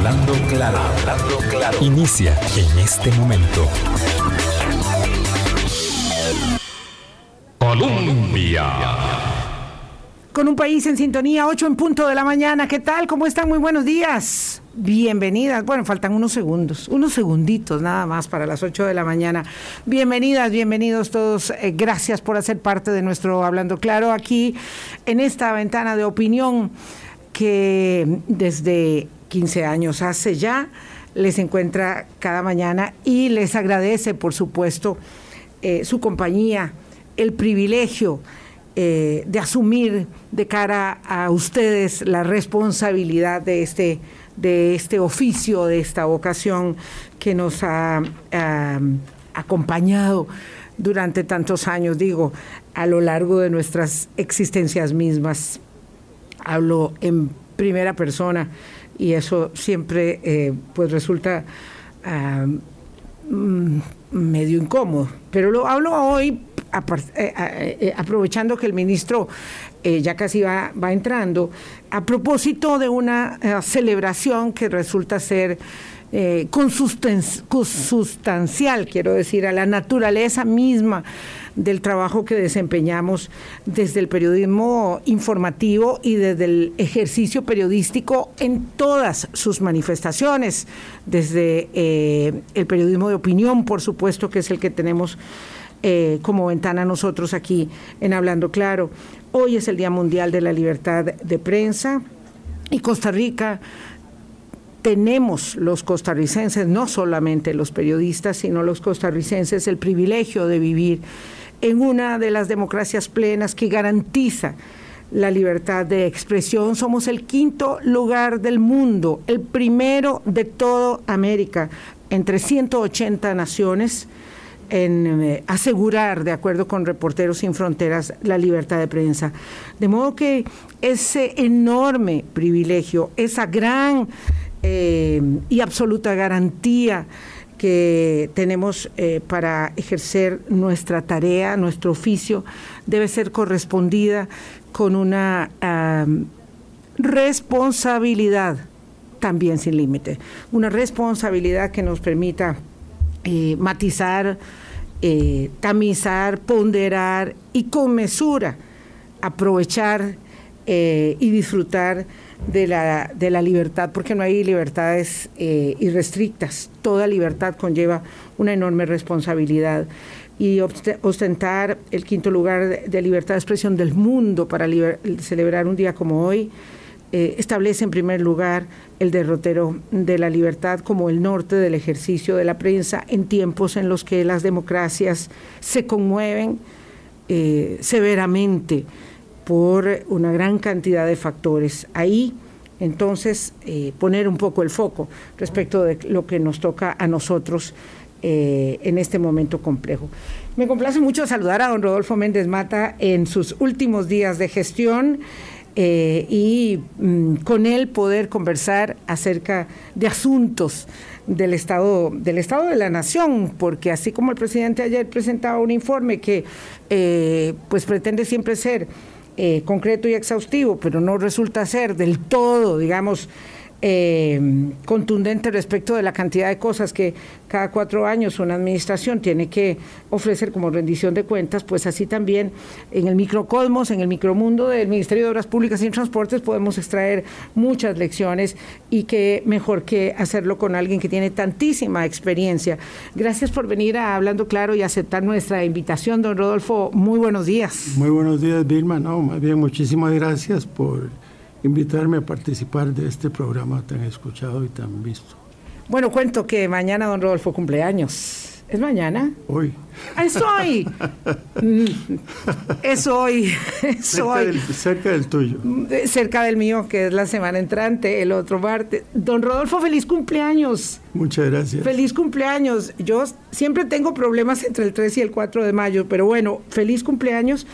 Hablando claro, hablando claro. Inicia en este momento. Colombia. Con un país en sintonía, 8 en punto de la mañana. ¿Qué tal? ¿Cómo están? Muy buenos días. Bienvenidas. Bueno, faltan unos segundos, unos segunditos nada más para las 8 de la mañana. Bienvenidas, bienvenidos todos. Eh, gracias por hacer parte de nuestro Hablando Claro aquí en esta ventana de opinión que desde 15 años hace ya les encuentra cada mañana y les agradece, por supuesto, eh, su compañía, el privilegio eh, de asumir de cara a ustedes la responsabilidad de este, de este oficio, de esta vocación que nos ha acompañado durante tantos años, digo, a lo largo de nuestras existencias mismas. Hablo en primera persona y eso siempre eh, pues resulta ah, mm, medio incómodo. Pero lo hablo hoy eh, eh, aprovechando que el ministro ya casi va, va, entrando, a propósito de una celebración que resulta ser consustancial, quiero decir, a la naturaleza misma del trabajo que desempeñamos desde el periodismo informativo y desde el ejercicio periodístico en todas sus manifestaciones, desde eh, el periodismo de opinión, por supuesto, que es el que tenemos eh, como ventana nosotros aquí en Hablando Claro. Hoy es el Día Mundial de la Libertad de Prensa y Costa Rica tenemos los costarricenses, no solamente los periodistas, sino los costarricenses, el privilegio de vivir en una de las democracias plenas que garantiza la libertad de expresión. Somos el quinto lugar del mundo, el primero de toda América, entre 180 naciones, en eh, asegurar, de acuerdo con Reporteros Sin Fronteras, la libertad de prensa. De modo que ese enorme privilegio, esa gran eh, y absoluta garantía, que tenemos eh, para ejercer nuestra tarea, nuestro oficio, debe ser correspondida con una responsabilidad también sin límite, una responsabilidad que nos permita eh, matizar, tamizar, ponderar y con mesura aprovechar y disfrutar de la, de la libertad, porque no hay libertades eh, irrestrictas. Toda libertad conlleva una enorme responsabilidad. Y ostentar el quinto lugar de libertad de expresión del mundo para celebrar un día como hoy, eh, establece en primer lugar el derrotero de la libertad como el norte del ejercicio de la prensa en tiempos en los que las democracias se conmueven eh, severamente por una gran cantidad de factores. Ahí, entonces, eh, poner un poco el foco respecto de lo que nos toca a nosotros eh, en este momento complejo. Me complace mucho saludar a don Rodolfo Méndez Mata en sus últimos días de gestión. Eh, y mm, con él poder conversar acerca de asuntos del estado del estado de la nación porque así como el presidente ayer presentaba un informe que pues pretende siempre ser eh, concreto y exhaustivo, pero no resulta ser del todo, digamos, eh, contundente respecto de la cantidad de cosas que cada cuatro años una administración tiene que ofrecer como rendición de cuentas, pues así también en el microcosmos, en el micromundo del Ministerio de Obras Públicas y Transportes podemos extraer muchas lecciones y que mejor que hacerlo con alguien que tiene tantísima experiencia. Gracias por venir a Hablando Claro y aceptar nuestra invitación, don Rodolfo. Muy buenos días. Muy buenos días, Vilma. No, más bien muchísimas gracias por invitarme a participar de este programa tan escuchado y tan visto. Bueno, cuento que mañana don Rodolfo cumpleaños. ¿Es mañana? Hoy. Es hoy. Mm, es hoy. Es cerca, hoy. Del, cerca del tuyo. Cerca del mío, que es la semana entrante, el otro martes. Don Rodolfo, feliz cumpleaños. Muchas gracias. Feliz cumpleaños. Yo siempre tengo problemas entre el 3 y el 4 de mayo, pero bueno, feliz cumpleaños.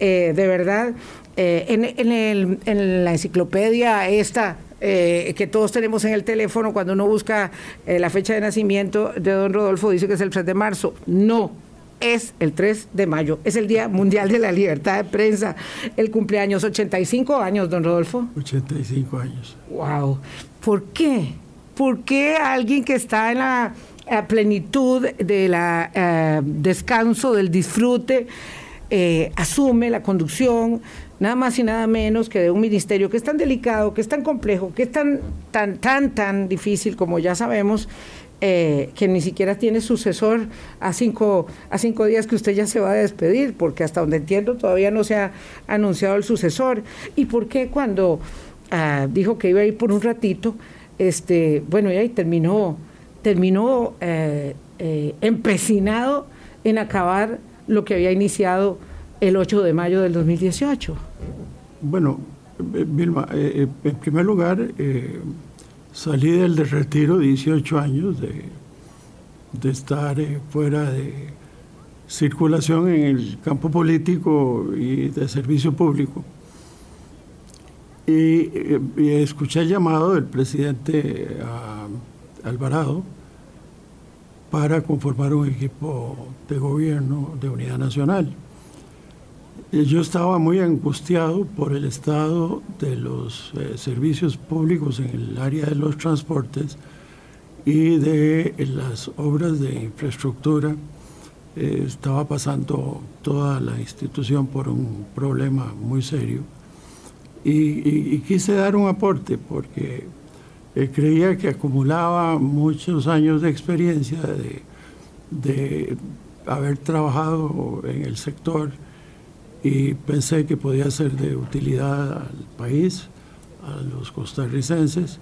Eh, de verdad, eh, en, la enciclopedia esta eh, que todos tenemos en el teléfono, cuando uno busca eh, la fecha de nacimiento de don Rodolfo, dice que es el 3 de marzo. No, es el 3 de mayo, es el Día Mundial de la Libertad de Prensa, el cumpleaños, 85 años, don Rodolfo. 85 años. Wow. ¿Por qué? ¿por qué alguien que está en la plenitud del descanso, del disfrute, eh, asume la conducción nada más y nada menos que de un ministerio que es tan delicado, que es tan complejo, que es tan, tan, tan, tan difícil como ya sabemos, eh, que ni siquiera tiene sucesor a cinco, a cinco días que usted ya se va a despedir, porque hasta donde entiendo todavía no se ha anunciado el sucesor. ¿Y por qué cuando ah, dijo que iba a ir por un ratito, este, bueno, y ahí terminó, terminó eh, empecinado en acabar lo que había iniciado el 8 de mayo del 2018? Bueno, Vilma, en primer lugar, Salí del de retiro 18 años de, estar eh, fuera de circulación en el campo político y de servicio público. Y, eh, escuché el llamado del presidente Alvarado para conformar un equipo de gobierno de unidad nacional. Yo estaba muy angustiado por el estado de los eh, servicios públicos en el área de los transportes y de las obras de infraestructura. Eh, estaba pasando toda la institución por un problema muy serio y, quise dar un aporte porque eh, creía que acumulaba muchos años de experiencia de, de haber trabajado en el sector y pensé que podía ser de utilidad al país, a los costarricenses,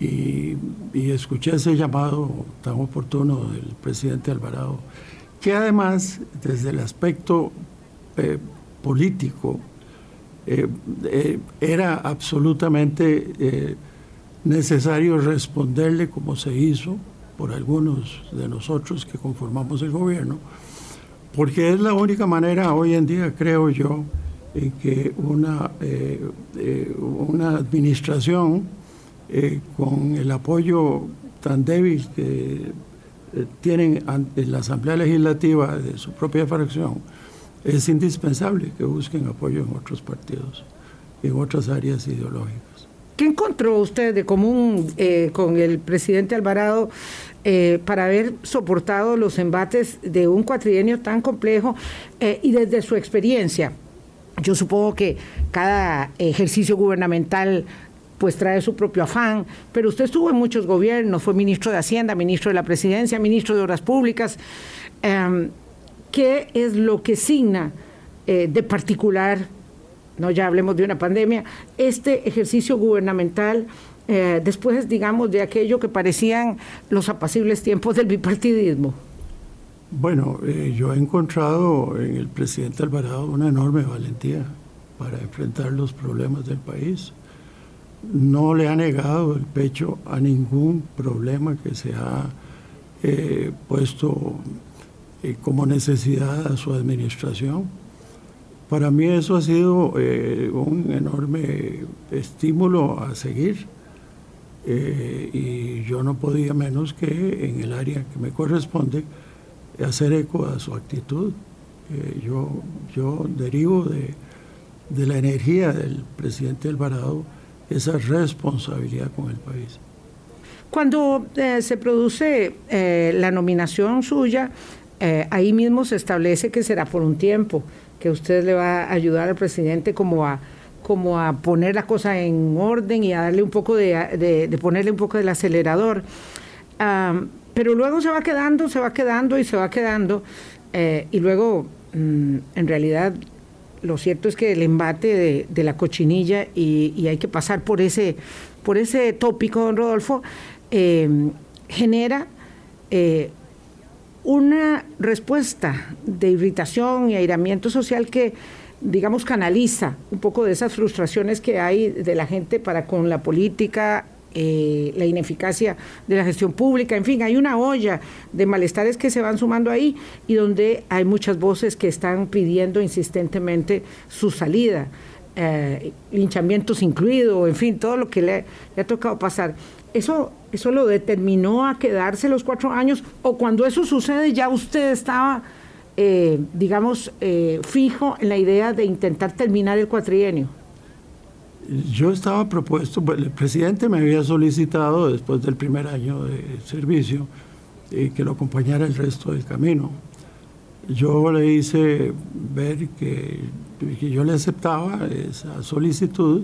y, escuché ese llamado tan oportuno del presidente Alvarado, que además, desde el aspecto eh, político, eh, eh, era absolutamente necesario responderle como se hizo por algunos de nosotros que conformamos el gobierno, porque es la única manera hoy en día, creo yo, en que una, eh, eh, una administración eh, con el apoyo tan débil que tienen en la Asamblea Legislativa de su propia fracción, es indispensable que busquen apoyo en otros partidos, en otras áreas ideológicas. ¿Qué encontró usted de común con el presidente Alvarado eh, para haber soportado los embates de un cuatrienio tan complejo eh, y desde su experiencia. Yo supongo que cada ejercicio gubernamental pues trae su propio afán, pero usted estuvo en muchos gobiernos, fue ministro de Hacienda, ministro de la Presidencia, ministro de Obras Públicas. Em, ¿Qué es lo que signa eh, de particular, no ya hablemos de una pandemia, este ejercicio gubernamental eh, después, digamos, de aquello que parecían los apacibles tiempos del bipartidismo? Bueno, eh, yo he encontrado en el presidente Alvarado una enorme valentía para enfrentar los problemas del país. No le ha negado el pecho a ningún problema que se ha eh, puesto como necesidad a su administración. Para mí eso ha sido un enorme estímulo a seguir eh, y yo no podía menos que en el área que me corresponde hacer eco a su actitud. Eh, yo, yo derivo de, de, la energía del presidente Alvarado esa responsabilidad con el país. Cuando eh, se produce la nominación suya, ahí mismo se establece que será por un tiempo, que usted le va a ayudar al presidente como a como a poner la cosa en orden y a darle un poco de, de, ponerle un poco del acelerador. pero luego se va quedando, se va quedando y se va quedando. Eh, y luego, mm, en realidad, lo cierto es que el embate de, la cochinilla, y, hay que pasar por ese, por ese tópico, don Rodolfo, em, genera eh, una respuesta de irritación y airamiento social que digamos, canaliza un poco de esas frustraciones que hay de la gente para con la política, eh, la ineficacia de la gestión pública, en fin, hay una olla de malestares que se van sumando ahí y donde hay muchas voces que están pidiendo insistentemente su salida, eh, linchamientos incluidos, en fin, todo lo que le, le ha tocado pasar. Eso, ¿Eso lo determinó a quedarse los cuatro años o cuando eso sucede ya usted estaba eh, digamos, eh, fijo en la idea de intentar terminar el cuatrienio? yo estaba propuesto, pues, el presidente me había solicitado después del primer año de servicio eh, que lo acompañara el resto del camino. Yo le hice ver que, que yo le aceptaba esa solicitud,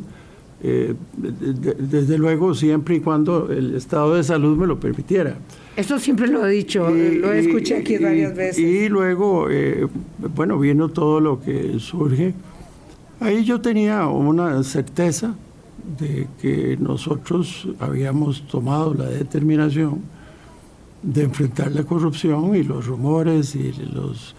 eh, desde luego siempre y cuando el estado de salud me lo permitiera. Eso siempre lo he dicho, lo escuché aquí varias veces. Y luego, eh, bueno, vino todo lo que surge. Ahí yo tenía una certeza de que nosotros habíamos tomado la determinación de enfrentar la corrupción y los rumores y los,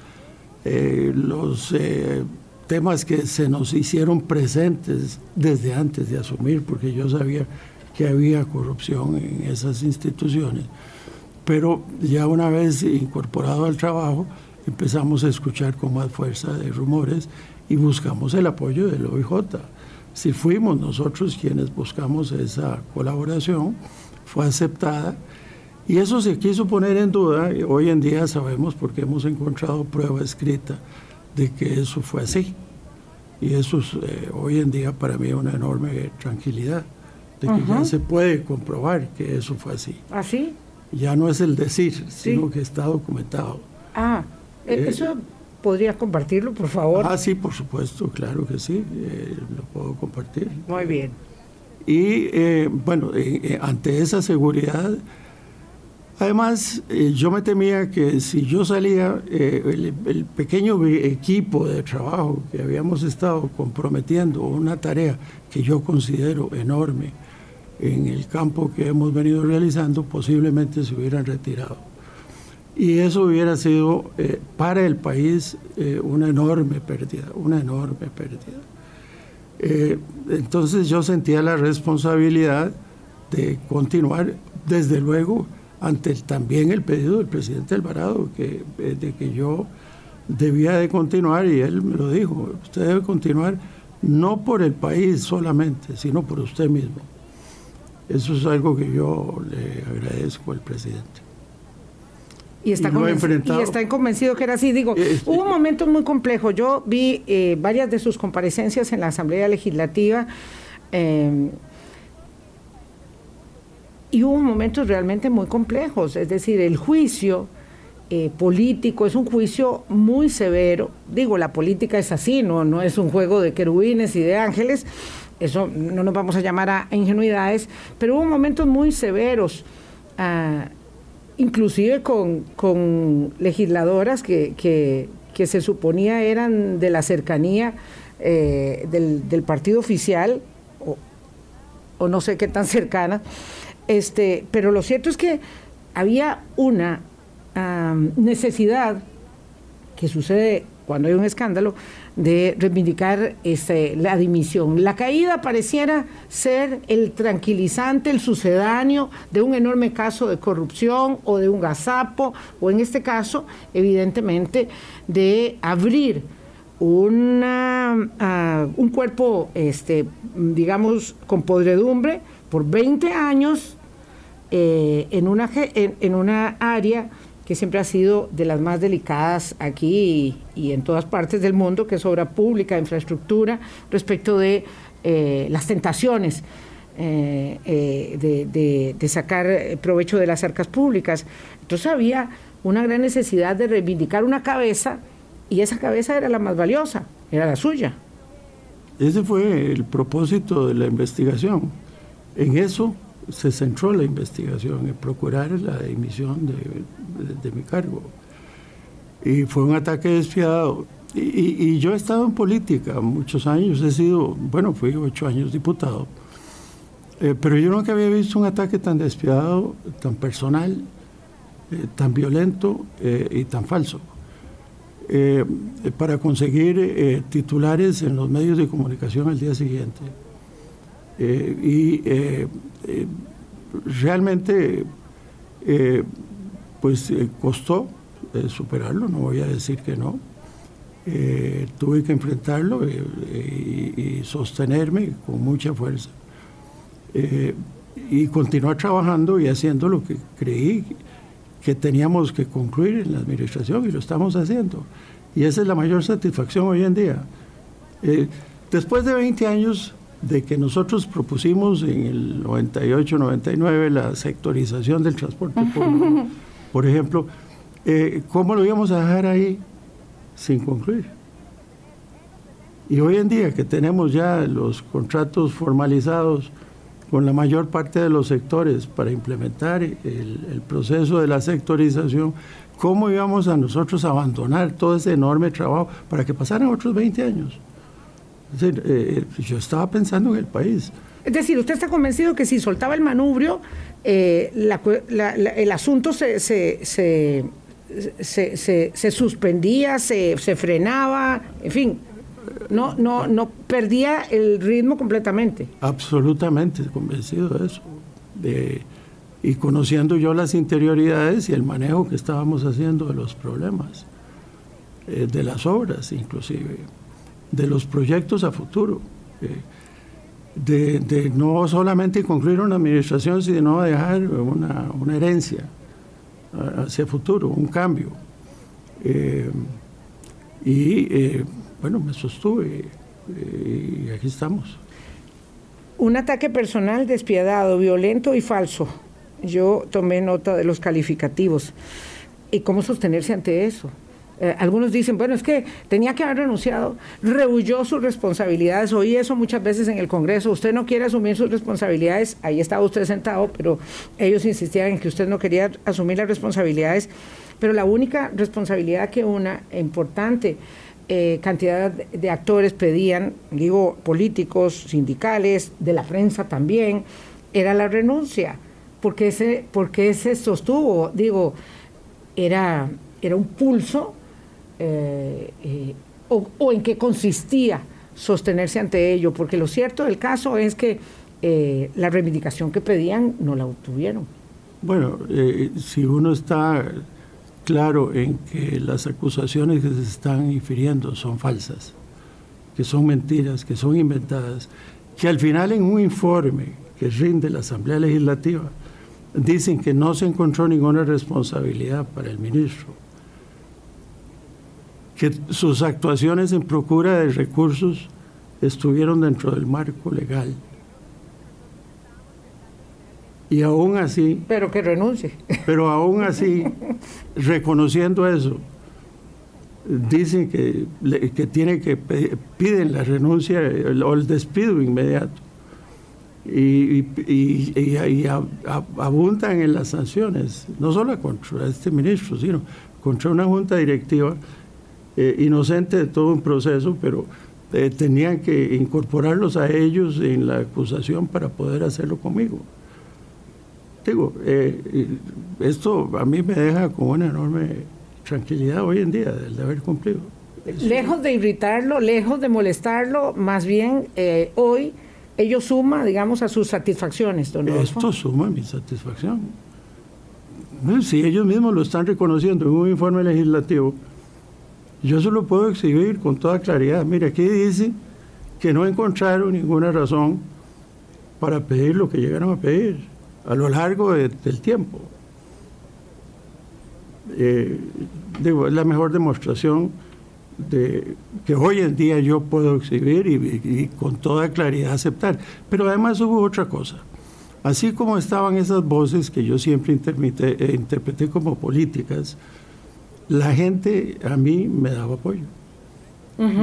eh, los eh, temas que se nos hicieron presentes desde antes de asumir, porque yo sabía que había corrupción en esas instituciones. Pero ya una vez incorporado al trabajo, empezamos a escuchar con más fuerza de rumores y buscamos el apoyo del OIJ. Si fuimos nosotros quienes buscamos esa colaboración, fue aceptada y eso se quiso poner en duda. Hoy en día sabemos porque hemos encontrado prueba escrita de que eso fue así. Y eso es eh, hoy en día para mí una enorme tranquilidad, de que ya se puede comprobar que eso fue así. ¿Así? ¿Ah, ya no es el decir, sino que está documentado. Ah, e- eh, eso podría compartirlo, por favor. Ah, sí, por supuesto, claro que sí, eh, lo puedo compartir. Muy bien. Y bueno, ante esa seguridad, además yo me temía que si yo salía, el, el, pequeño equipo de trabajo que habíamos estado comprometiendo, una tarea que yo considero enorme, en el campo que hemos venido realizando, posiblemente se hubieran retirado. Y eso hubiera sido eh, para el país eh, una enorme pérdida, una enorme pérdida. Eh, entonces yo sentía la responsabilidad de continuar, desde luego, ante también el pedido del presidente Alvarado, que, de que yo debía de continuar, y él me lo dijo, usted debe continuar no por el país solamente, sino por usted mismo. Eso es algo que yo le agradezco al presidente. Y está, y, está convencido que era así. Digo, este, hubo momentos muy complejos. Yo vi eh, varias de sus comparecencias en la Asamblea Legislativa eh, y hubo momentos realmente muy complejos. Es decir, el juicio eh, político es un juicio muy severo. Digo, la política es así, no, no es un juego de querubines y de ángeles eso no nos vamos a llamar a, ingenuidades, pero hubo momentos muy severos, ah, inclusive con, legisladoras que, se suponía eran de la cercanía eh, del, partido oficial, o, no sé qué tan cercana, este, pero lo cierto es que había una necesidad que sucede cuando hay un escándalo, de reivindicar este, la dimisión. La caída pareciera ser el tranquilizante, el sucedáneo de un enorme caso de corrupción o de un gazapo, o en este caso, evidentemente, de abrir una, ah, un cuerpo, este, digamos, con podredumbre por 20 años eh, en, una, en una área que siempre ha sido de las más delicadas aquí y, en todas partes del mundo, que es obra pública, infraestructura, respecto de eh, las tentaciones eh, eh, de, sacar provecho de las arcas públicas. Entonces había una gran necesidad de reivindicar una cabeza y esa cabeza era la más valiosa, era la suya. Ese fue el propósito de la investigación. En eso se centró la investigación, en procurar la dimisión de, mi cargo. Y fue un ataque despiadado. Y, yo he estado en política muchos años, he sido, bueno, fui ocho años diputado, eh, pero yo nunca había visto un ataque tan despiadado, tan personal, eh, tan violento eh, y tan falso. para conseguir titulares en los medios de comunicación al día siguiente. Y eh, realmente eh, pues eh, costó superarlo, no voy a decir que no. tuve que enfrentarlo y, sostenerme con mucha fuerza. y continuar trabajando y haciendo lo que creí que teníamos que concluir en la administración y lo estamos haciendo. Y esa es la mayor satisfacción hoy en día. después de 20 años de que nosotros propusimos en el 98-99 la sectorización del transporte público, por ejemplo, eh, ¿cómo lo íbamos a dejar ahí sin concluir? Y hoy en día que tenemos ya los contratos formalizados con la mayor parte de los sectores para implementar el, el proceso de la sectorización, ¿cómo íbamos a nosotros a abandonar todo ese enorme trabajo para que pasaran otros 20 años? Es decir, eh, yo estaba pensando en el país. Es decir, usted está convencido que si soltaba el manubrio, eh, el asunto se, se, se, se suspendía, se, frenaba, en fin, no, no, no perdía el ritmo completamente. Absolutamente convencido de eso. De, y conociendo yo las interioridades y el manejo que estábamos haciendo de los problemas, eh, de las obras inclusive de los proyectos a futuro, eh, de, no solamente concluir una administración, sino dejar una, herencia hacia el futuro, un cambio. Eh, y eh, bueno, me sostuve y aquí estamos. Un ataque personal despiadado, violento y falso. Yo tomé nota de los calificativos. ¿Y cómo sostenerse ante eso? Eh, algunos dicen, bueno, es que tenía que haber renunciado, rehuyó sus responsabilidades, oí eso muchas veces en el Congreso, usted no quiere asumir sus responsabilidades, ahí estaba usted sentado, pero ellos insistían en que usted no quería asumir las responsabilidades, pero la única responsabilidad que una importante eh, cantidad de actores pedían, digo, políticos, sindicales, de la prensa también, era la renuncia, porque ese, porque ese sostuvo, digo, era, era un pulso eh, eh, o, en qué consistía sostenerse ante ello, porque lo cierto del caso es que eh, la reivindicación que pedían no la obtuvieron. Bueno, si uno está claro en que las acusaciones que se están infiriendo son falsas, que son mentiras, que son inventadas, que al final en un informe que rinde la Asamblea Legislativa dicen que no se encontró ninguna responsabilidad para el ministro que sus actuaciones en procura de recursos estuvieron dentro del marco legal. Y aún así... Pero que renuncie. Pero aún así, reconociendo eso, dicen que, que tiene que piden la renuncia o el despido inmediato. Y, y, abundan en las sanciones, no solo contra este ministro, sino contra una junta directiva eh, inocente de todo un proceso, pero eh, tenían que incorporarlos a ellos en la acusación para poder hacerlo conmigo. Digo, eh, esto a mí me deja con una enorme tranquilidad hoy en día de haber cumplido. Lejos de irritarlo, lejos de molestarlo, más bien hoy ello suma, digamos, a sus satisfacciones, don Esto suma a mi satisfacción. Si ellos mismos lo están reconociendo en un informe legislativo, yo se lo puedo exhibir con toda claridad. Mire, aquí dice que no encontraron ninguna razón para pedir lo que llegaron a pedir a lo largo del tiempo. Eh, digo, es la mejor demostración de que hoy en día yo puedo exhibir y, con toda claridad aceptar. Pero además hubo otra cosa. Así como estaban esas voces que yo siempre interpreté como políticas, la gente a mí me daba apoyo.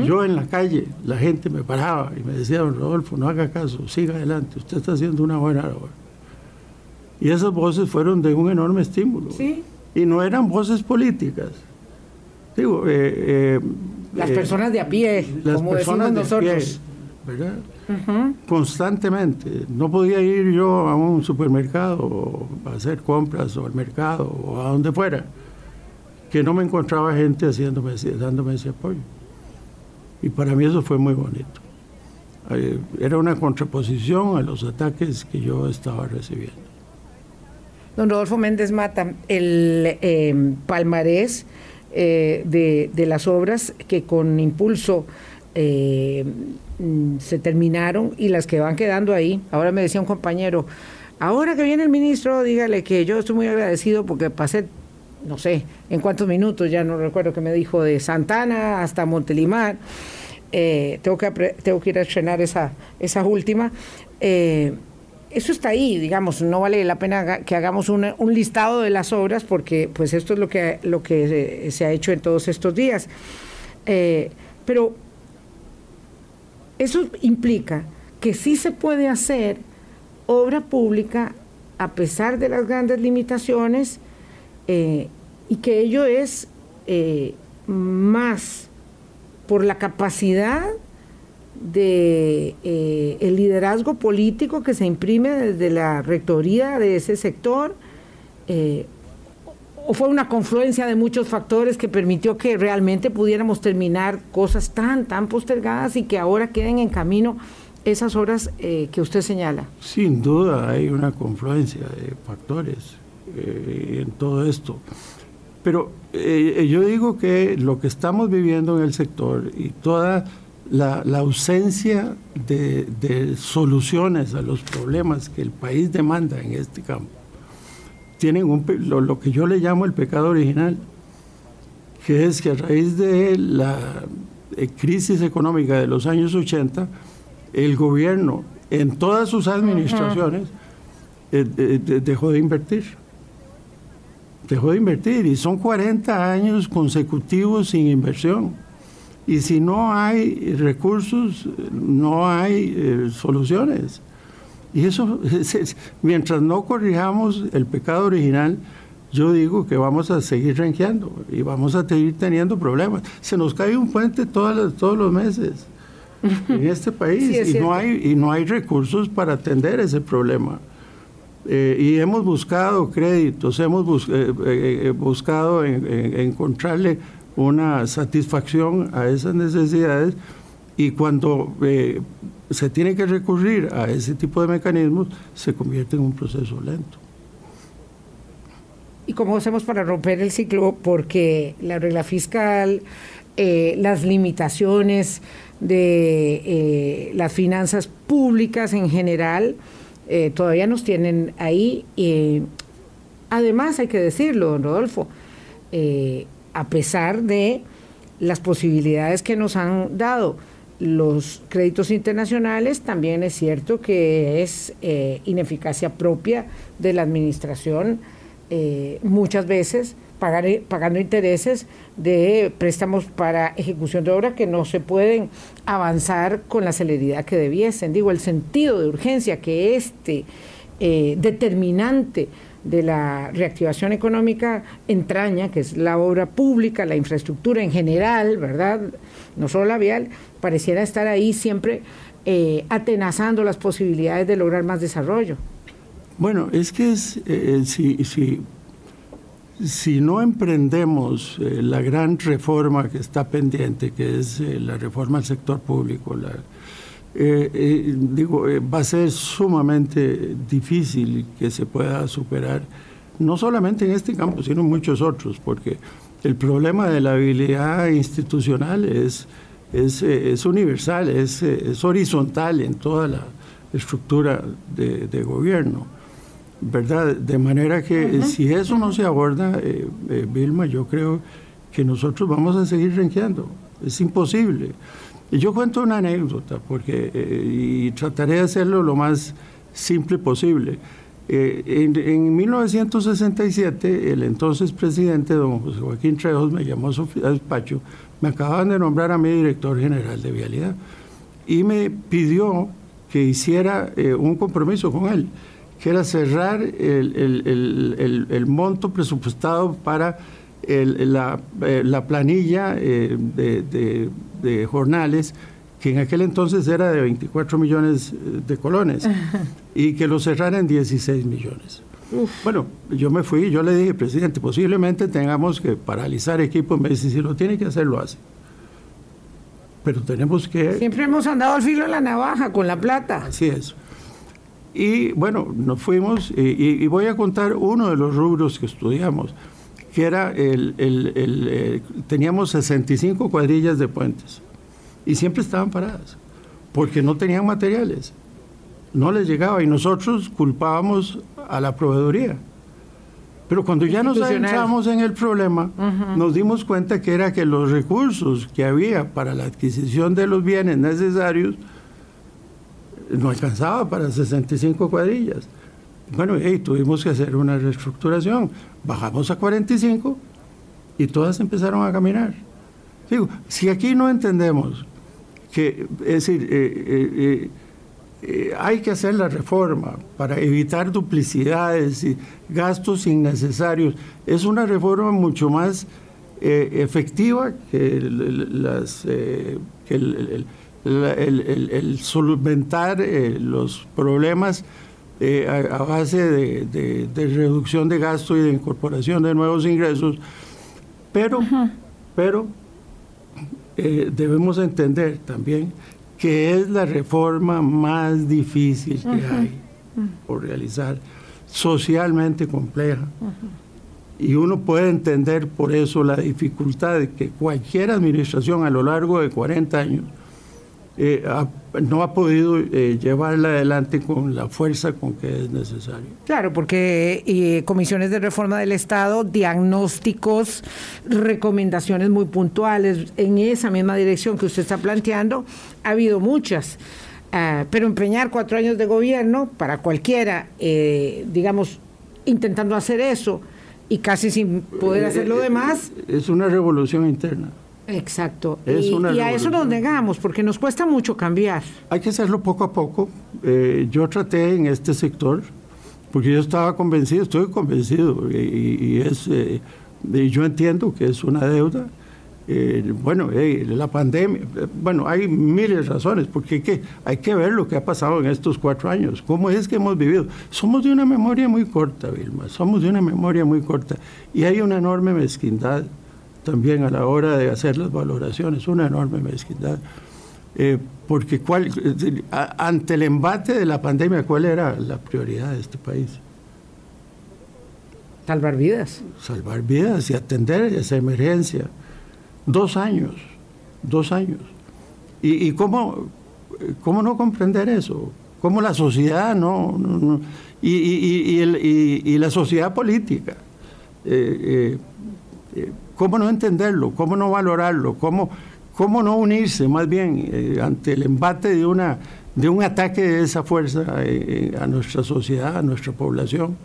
Yo en la calle, la gente me paraba y me decía, don Rodolfo, no haga caso, siga adelante, usted está haciendo una buena labor. Y esas voces fueron de un enorme estímulo. Y no eran voces políticas. Digo, eh, eh, las eh, personas de a pie, las como personas nosotros. ¿verdad? Constantemente. No podía ir yo a un supermercado a hacer compras o al mercado o a donde fuera que no me encontraba gente haciéndome, dándome ese apoyo. Y para mí eso fue muy bonito. Eh, era una contraposición a los ataques que yo estaba recibiendo. Don Rodolfo Méndez Mata, el em, palmarés eh, de, las obras que con impulso em, se terminaron y las que van quedando ahí. Ahora me decía un compañero, ahora que viene el ministro, dígale que yo estoy muy agradecido porque pasé no sé en cuántos minutos, ya no recuerdo que me dijo, de Santana hasta Montelimar. eh, tengo, que, tengo que ir a estrenar esa, esa última. Eh, eso está ahí, digamos, no vale la pena que hagamos un listado de las obras porque pues esto es lo que, lo que se, ha hecho en todos estos días. Eh, pero eso implica que sí se puede hacer obra pública a pesar de las grandes limitaciones y que ello es más por la capacidad de eh, el liderazgo político que se imprime desde la rectoría de ese sector eh, o fue una confluencia de muchos factores que permitió que realmente pudiéramos terminar cosas tan tan postergadas y que ahora queden en camino esas eh, que usted señala. Sin duda hay una confluencia de factores en todo esto. Pero eh, yo digo que lo que estamos viviendo en el sector y toda la, ausencia de, soluciones a los problemas que el país demanda en este campo, tienen un, lo, que yo le llamo el pecado original, que es que a raíz de la eh, crisis económica de los años 80, el gobierno en todas sus administraciones eh, dejó de invertir dejó de invertir y son 40 años consecutivos sin inversión. Y si no hay recursos, no hay eh, soluciones. Y eso, mientras no corrijamos el pecado original, yo digo que vamos a seguir renqueando y vamos a seguir teniendo problemas. Se nos cae un puente todas todos los meses en este país y, no hay, y no hay recursos para atender ese problema. Eh, y hemos buscado créditos, hemos eh, eh, buscado encontrarle una satisfacción a esas necesidades y cuando se tiene que recurrir a ese tipo de mecanismos se convierte en un proceso lento. ¿Y cómo hacemos para romper el ciclo? Porque la regla fiscal, las limitaciones de las finanzas públicas en general, eh, todavía nos tienen ahí. además, hay que decirlo, don Rodolfo, eh, a pesar de las posibilidades que nos han dado los créditos internacionales, también es cierto que es eh, ineficacia propia de la administración muchas veces pagando intereses de préstamos para ejecución de obra que no se pueden avanzar con la celeridad que debiesen. Digo, el sentido de urgencia que este eh, determinante de la reactivación económica entraña, que es la obra pública, la infraestructura en general, ¿verdad? No solo la vial, pareciera estar ahí siempre eh, atenazando las posibilidades de lograr más desarrollo. Bueno, es que es, eh, si, si si no emprendemos eh, la gran reforma que está pendiente, que es eh, la reforma al sector público, eh, digo, va a ser sumamente difícil que se pueda superar, no solamente en este campo, sino en muchos otros, porque el problema de la habilidad institucional es, es, universal, es, horizontal en toda la estructura de gobierno. ¿Verdad? De manera que si eso no se aborda, eh, eh, Vilma, yo creo que nosotros vamos a seguir renqueando. Es imposible. Yo cuento una anécdota, porque, eh, y trataré de hacerlo lo más simple posible. En, en, 1967, el entonces presidente, don José Joaquín Trejos, me llamó a su despacho, me acababan de nombrar a mí director general de Vialidad, y me pidió que hiciera un compromiso con él que era cerrar el, monto presupuestado para la, eh, la, planilla eh, de, jornales, que en aquel entonces era de 24 millones de colones, y que lo cerrara en 16 millones. Bueno, yo me fui y yo le dije, presidente, posiblemente tengamos que paralizar equipos. Me dice, si lo tiene que hacer, lo hace. Pero tenemos que... Siempre hemos andado al filo de la navaja con la plata. Así es. Y bueno, nos fuimos y, voy a contar uno de los rubros que estudiamos, que era el, el, eh, teníamos 65 cuadrillas de puentes y siempre estaban paradas porque no tenían materiales, no les llegaba y nosotros culpábamos a la proveeduría. Pero cuando ya nos adentramos en el problema, nos dimos cuenta que era que los recursos que había para la adquisición de los bienes necesarios no alcanzaba para 65 cuadrillas. Bueno, hey, tuvimos que hacer una reestructuración. Bajamos a 45 y todas empezaron a caminar. Digo, si aquí no entendemos que, es decir, eh, eh, eh, hay que hacer la reforma para evitar duplicidades y gastos innecesarios, es una reforma mucho más efectiva que las, que el- la- el- el- el solventar eh, los problemas eh, a, a base de, de- de reducción de gasto y de incorporación de nuevos ingresos, pero, pero eh, debemos entender también que es la reforma más difícil que hay por realizar, socialmente compleja. Y uno puede entender por eso la dificultad de que cualquier administración a lo largo de 40 años eh, ha- no ha podido eh, llevarla adelante con la fuerza con que es necesario. Claro, porque eh, comisiones de reforma del Estado, diagnósticos, recomendaciones muy puntuales en esa misma dirección que usted está planteando, ha habido muchas. Ah, pero empeñar cuatro años de gobierno para cualquiera, eh, digamos, intentando hacer eso y casi sin poder hacer lo demás, Es una revolución interna. Exacto. Es y, a eso nos negamos, porque nos cuesta mucho cambiar. Hay que hacerlo poco a poco. Eh, yo traté en este sector, porque yo estaba convencido, estoy convencido, y, y es, eh, y yo entiendo que es una deuda. Eh, bueno, la pandemia, bueno, hay miles de razones, porque hay que, hay que ver lo que ha pasado en estos cuatro años, cómo es que hemos vivido. Somos de una memoria muy corta, Vilma, somos de una memoria muy corta, y hay una enorme mezquindad también a la hora de hacer las valoraciones, una enorme mezquindad. Eh, porque cuál, ante el embate de la pandemia, ¿cuál era la prioridad de este país? Salvar vidas. Salvar vidas y atender esa emergencia. Dos años, dos años. ¿Y, y cómo, cómo no comprender eso? ¿Cómo la sociedad no... no- no- y, y- y- y el- y- la sociedad política? eh, eh, ¿Cómo no entenderlo? ¿Cómo no valorarlo? ¿Cómo, cómo no unirse más bien eh, ante el embate de, una, de un ataque de esa fuerza eh, eh, a nuestra sociedad, a nuestra población?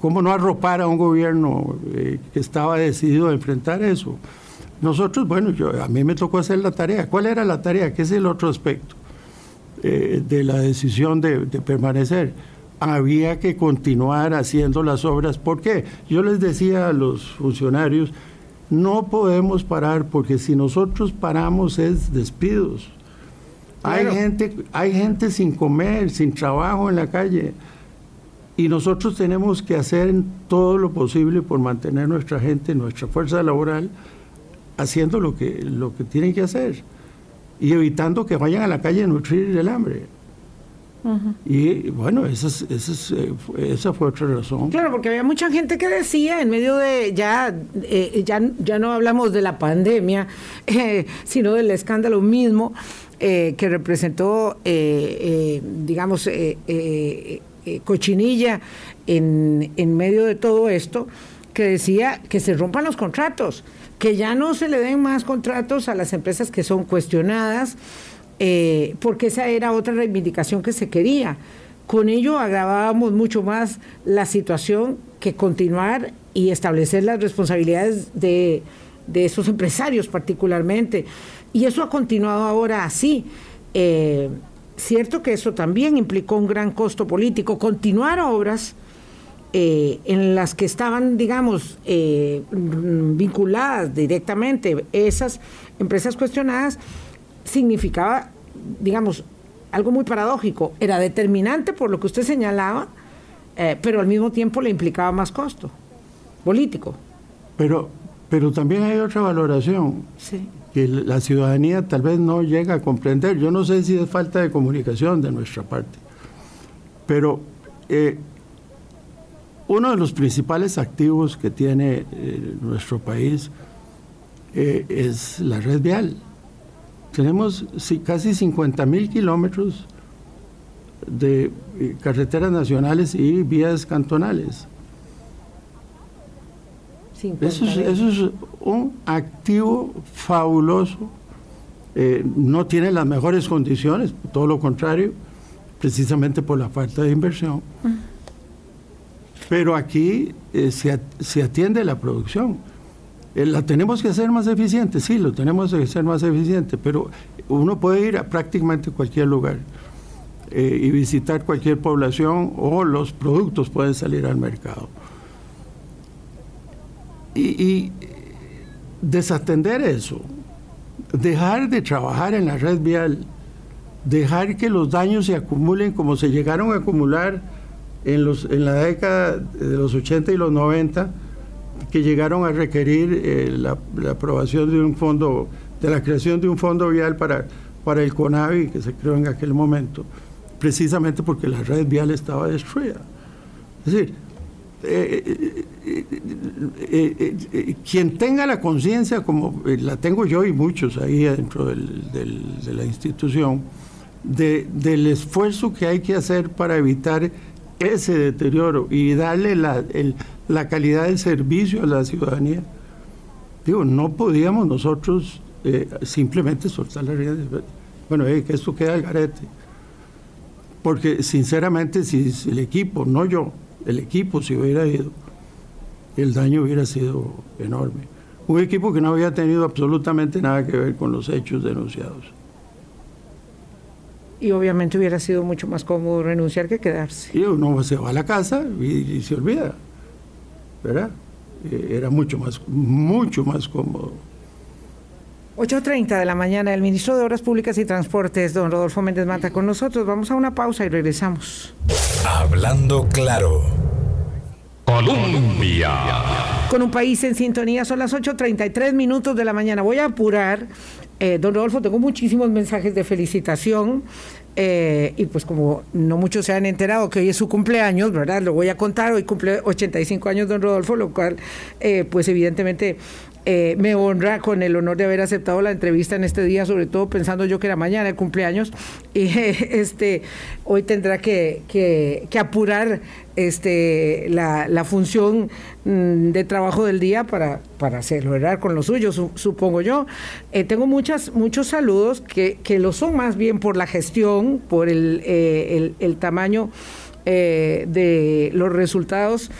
¿Cómo no arropar a un gobierno que estaba decidido a enfrentar eso? Nosotros, bueno, yo, a mí me tocó hacer la tarea. ¿Cuál era la tarea? ¿Qué es el otro aspecto de la decisión de, de permanecer? Había que continuar haciendo las obras. ¿Por qué? Yo les decía a los funcionarios, no podemos parar porque si nosotros paramos es despidos. Claro. Hay, gente, hay gente sin comer, sin trabajo en la calle. Y nosotros tenemos que hacer todo lo posible por mantener nuestra gente, nuestra fuerza laboral, haciendo lo que, lo que tienen que hacer. Y evitando que vayan a la calle a nutrir el hambre. Y bueno, esa, es- esa, es, eh, fue- esa fue otra razón. Claro, porque había mucha gente que decía en medio de ya eh, ya, ya no hablamos de la pandemia, eh, sino del escándalo mismo eh, que representó, digamos, cochinilla en, en medio de todo esto, que decía que se rompan los contratos, que ya no se le den más contratos a las empresas que son cuestionadas, eh, porque esa era otra reivindicación que se quería. Con ello agravábamos mucho más la situación que continuar y establecer las responsabilidades de, de esos empresarios particularmente. Y eso ha continuado ahora así. Eh, cierto que eso también implicó un gran costo político. Continuar obras eh, en las que estaban, digamos, vinculadas directamente esas empresas cuestionadas, significaba, digamos, algo muy paradójico. Era determinante por lo que usted señalaba, eh, pero al mismo tiempo le implicaba más costo político. Pero, pero también hay otra valoración Sí. que la ciudadanía tal vez no llega a comprender. Yo no sé si es falta de comunicación de nuestra parte, pero eh, uno de los principales activos que tiene eh, nuestro país es la red vial. Tenemos casi 50 mil kilómetros de eh, carreteras nacionales y vías cantonales. Eso es, eso es, un activo fabuloso. Eh, no tiene las mejores condiciones, todo lo contrario, precisamente por la falta de inversión. Pero aquí eh, se, se, atiende la producción. Eh, la tenemos que hacer más eficiente, sí, lo tenemos que hacer más eficiente, pero uno puede ir a prácticamente cualquier lugar y visitar cualquier población o los productos pueden salir al mercado. Y, desatender eso, dejar de trabajar en la red vial, dejar que los daños se acumulen como se llegaron a acumular en, los, en la década de los 80 y los 90, que llegaron a requerir eh, la, aprobación de un fondo, de la creación de un fondo vial para, para el CONAVI, que se creó en aquel momento, precisamente porque la red vial estaba destruida. Es decir, eh, eh, eh, quien tenga la conciencia, como la tengo yo y muchos ahí dentro de la institución, del esfuerzo que hay que hacer para evitar ese deterioro y darle la, la calidad del servicio a la ciudadanía. Digo, no podíamos nosotros simplemente soltar la rienda. Bueno, que esto queda al garete. Porque sinceramente, si el equipo, no yo, el equipo si hubiera ido, el daño hubiera sido enorme. Un equipo que no había tenido absolutamente nada que ver con los hechos denunciados. Y obviamente hubiera sido mucho más cómodo renunciar que quedarse. Y uno se va a la casa y, se olvida, ¿verdad? Eh, era mucho más, mucho más cómodo. 8.30 de la mañana, el ministro de Obras Públicas y Transportes, don Rodolfo Méndez Mata, con nosotros. Vamos a una pausa y regresamos. Hablando claro. Colombia. Con un país en sintonía, son las 8.33 minutos de la mañana. Voy a apurar. Eh, don Rodolfo, tengo muchísimos mensajes de felicitación. Eh, y pues como no muchos se han enterado que hoy es su cumpleaños, ¿verdad? Lo voy a contar, hoy cumple 85 años don Rodolfo, lo cual eh, pues evidentemente eh, me honra con el honor de haber aceptado la entrevista en este día, sobre todo pensando yo que era mañana el cumpleaños. Y este, hoy tendrá que, que, apurar este, la, la, función mm, de trabajo del día para, para ¿verdad? Con lo suyo, supongo yo. Eh, tengo muchas, muchos saludos que, que lo son más bien por la gestión, por el, eh, el, tamaño de los resultados,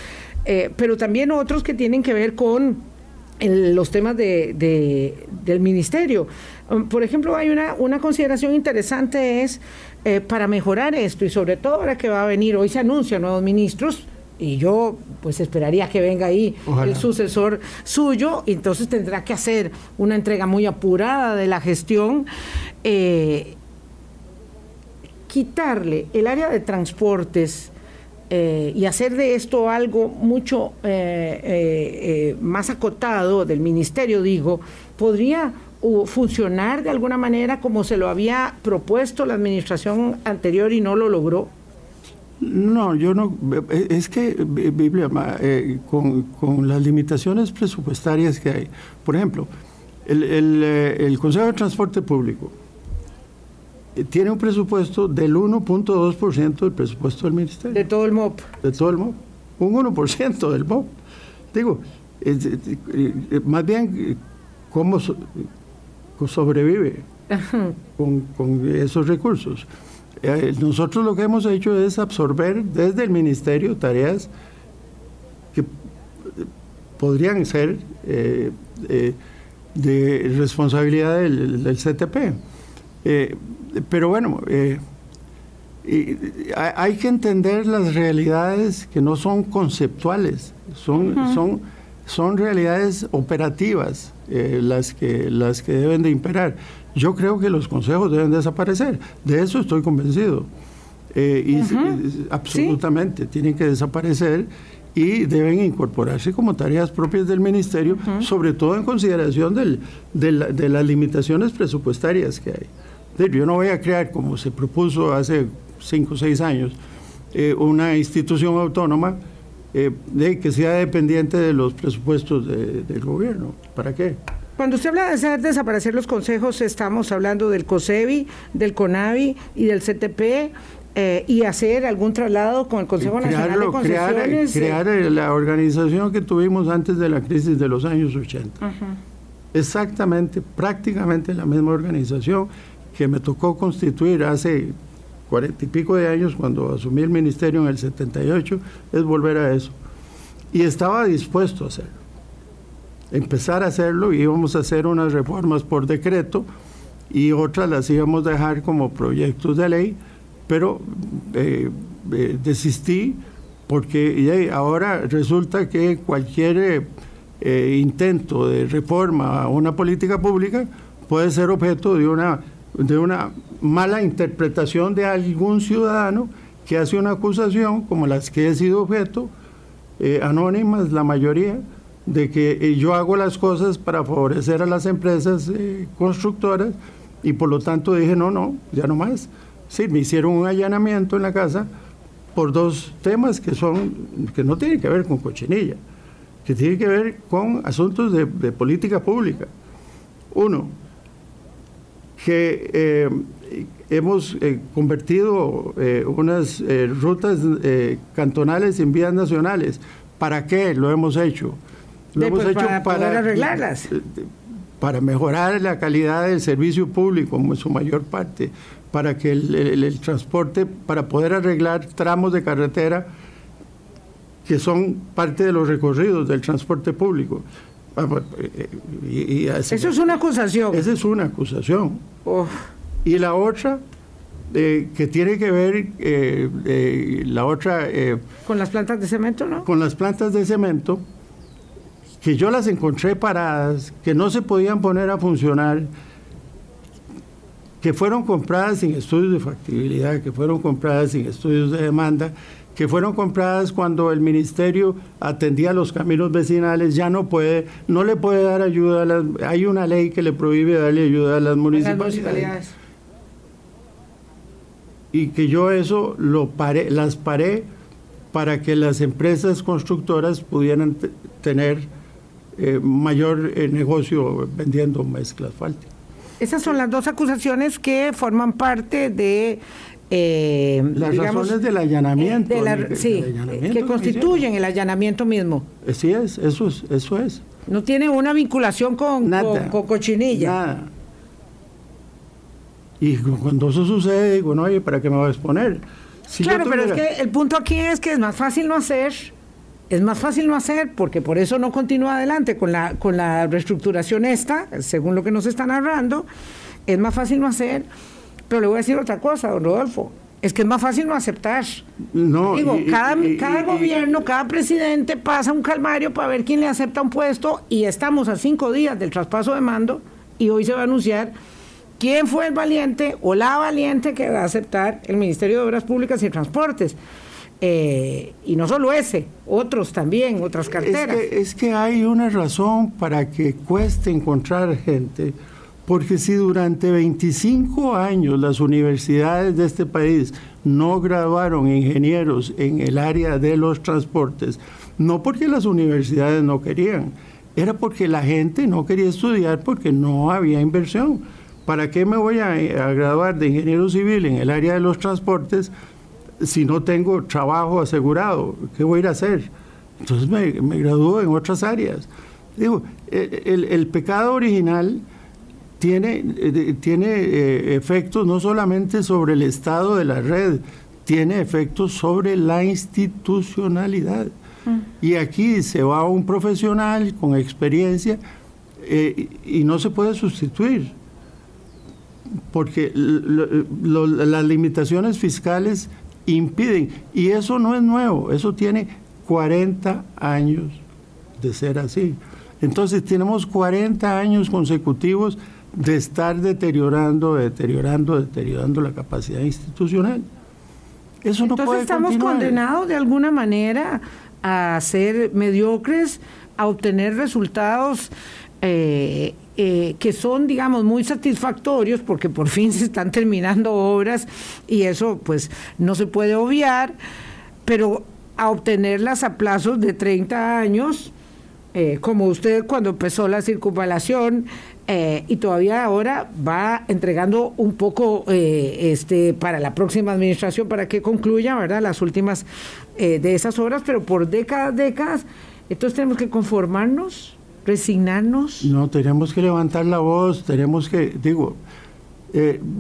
pero también otros que tienen que ver con los temas de, del ministerio. Um, por ejemplo, hay una, una consideración interesante es eh, para mejorar esto y sobre todo ahora que va a venir, hoy se anuncian nuevos ministros y yo pues esperaría que venga ahí el sucesor suyo, y entonces tendrá que hacer una entrega muy apurada de la gestión. Eh, quitarle el área de transportes eh, y hacer de esto algo mucho eh, eh, más acotado del ministerio, digo, podría funcionar de alguna manera como se lo había propuesto la administración anterior y no lo logró? No, yo no. Es que, Biblia, con, las limitaciones presupuestarias que hay, por ejemplo, el Consejo de Transporte Público tiene un presupuesto del 1.2% del presupuesto del ministerio. De todo el MOP. De todo el MOP. Un 1% del MOP. Digo, más bien, ¿cómo sobrevive con, esos recursos? Eh, nosotros lo que hemos hecho es absorber desde el ministerio tareas que podrían ser eh, eh, de responsabilidad del, del CTP pero bueno, eh, hay que entender las realidades que no son conceptuales, son, son, son realidades operativas eh, las, que, las que deben de imperar. Yo creo que los consejos deben desaparecer, de eso estoy convencido. Eh, y, absolutamente, tienen que desaparecer y deben incorporarse como tareas propias del ministerio, sobre todo en consideración del, de las limitaciones presupuestarias que hay. Yo no voy a crear, como se propuso hace cinco o seis años, eh, una institución autónoma eh, de que sea dependiente de los presupuestos del gobierno. ¿Para qué? Cuando usted habla de hacer desaparecer los consejos, estamos hablando del COSEBI, del CONAVI y del CTP. eh, y hacer algún traslado con el Consejo Nacional de Concesiones. Crear, crear la organización que tuvimos antes de la crisis de los años 80. Exactamente, prácticamente la misma organización que me tocó constituir hace cuarenta y pico de años cuando asumí el ministerio en el 78, es volver a eso. Y estaba dispuesto a hacerlo. Empezar a hacerlo, íbamos a hacer unas reformas por decreto y otras las íbamos a dejar como proyectos de ley, pero eh, eh, desistí porque ahora resulta que cualquier eh, intento de reforma a una política pública puede ser objeto de una, de una mala interpretación de algún ciudadano que hace una acusación, como las que he sido objeto, anónimas la mayoría, de que yo hago las cosas para favorecer a las empresas constructoras y por lo tanto dije, no, no, ya no más. Sí, me hicieron un allanamiento en la casa por dos temas que, son, que no tienen que ver con cochinilla, que tienen que ver con asuntos de, política pública. Uno, que eh, hemos eh, convertido eh, unas rutas cantonales en vías nacionales. ¿Para qué lo hemos hecho? Lo hemos pues, hecho para, para arreglarlas para mejorar la calidad del servicio público en su mayor parte, para que el, transporte, para poder arreglar tramos de carretera que son parte de los recorridos del transporte público. Ah, pues, eh, Eso es una acusación. Esa es una acusación. Y la otra, eh, que tiene que ver, eh, la otra... con las plantas de cemento, ¿no? Con las plantas de cemento que yo las encontré paradas, que no se podían poner a funcionar, que fueron compradas sin estudios de factibilidad, que fueron compradas sin estudios de demanda, que fueron compradas cuando el ministerio atendía los caminos vecinales, ya no puede, no le puede dar ayuda a las, hay una ley que le prohíbe darle ayuda a las municipalidades. Y que yo eso lo paré, las paré para que las empresas constructoras pudieran tener eh, mayor eh, negocio vendiendo mezcla asfáltica. Esas son las dos acusaciones que forman parte de... Eh, las razones del allanamiento. sí, que constituyen el allanamiento mismo. Sí es, eso es, eso es. No tiene una vinculación con, con, cochinilla. Nada. Y cuando eso sucede, digo, no, oye, ¿para qué me voy a exponer? claro, pero es que el punto aquí es que es más fácil no hacer es más fácil no hacer porque por eso no continúa adelante con la, con la reestructuración esta, según lo que nos está narrando, es más fácil no hacer, pero le voy a decir otra cosa, don Rodolfo, es que es más fácil no aceptar. No, Digo, cada, cada gobierno, cada presidente pasa un calmario para ver quién le acepta un puesto y estamos a cinco días del traspaso de mando y hoy se va a anunciar quién fue el valiente o la valiente que va a aceptar el Ministerio de Obras Públicas y Transportes. Eh, y no solo ese, otros también, otras carteras. Es que, hay una razón para que cueste encontrar gente, porque si durante 25 años las universidades de este país no graduaron ingenieros en el área de los transportes, no porque las universidades no querían, era porque la gente no quería estudiar porque no había inversión. ¿Para qué me voy a, a graduar de ingeniero civil en el área de los transportes si no tengo trabajo asegurado, ¿qué voy a ir a hacer? Entonces me, me gradúo en otras áreas. Digo, el, pecado original tiene, eh, tiene eh, efectos no solamente sobre el estado de la red, tiene efectos sobre la institucionalidad. Mm. Y aquí se va un profesional con experiencia eh, y no se puede sustituir, porque las limitaciones fiscales impiden. Y eso no es nuevo, eso tiene 40 años de ser así. Entonces tenemos 40 años consecutivos de estar deteriorando, deteriorando, deteriorando la capacidad institucional. Eso no Entonces estamos condenados de alguna manera a ser mediocres, a obtener resultados eh, eh, que son, digamos, muy satisfactorios porque por fin se están terminando obras y eso pues no se puede obviar, pero a obtenerlas a plazos de 30 años eh, como usted cuando empezó la circunvalación eh, y todavía ahora va entregando un poco eh, este para la próxima administración para que concluya, ¿verdad? Las últimas de esas obras, pero por décadas, décadas, entonces tenemos que conformarnos, resignarnos. No, tenemos que levantar la voz, tenemos que, digo,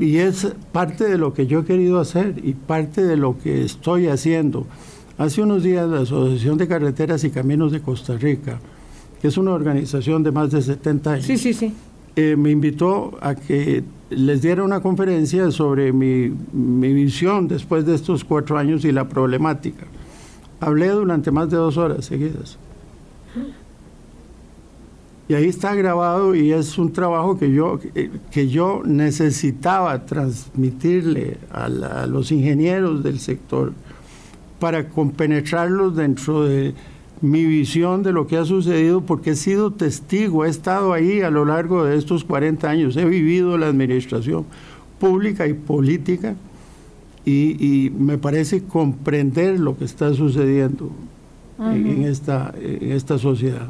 y es parte de lo que yo he querido hacer y parte de lo que estoy haciendo. Hace unos días la Asociación de Carreteras y Caminos de Costa Rica que es una organización de más de 70 años. Sí, sí, sí. Eh, me invitó a que les diera una conferencia sobre mi, mi, visión después de estos cuatro años y la problemática. Hablé durante más de dos horas seguidas. Y ahí está grabado y es un trabajo que yo, que yo necesitaba transmitirle a, a los ingenieros del sector para compenetrarlos dentro de mi visión de lo que ha sucedido porque he sido testigo, he estado ahí a lo largo de estos 40 años, he vivido la administración pública y política y, me parece comprender lo que está sucediendo en, esta, en esta sociedad.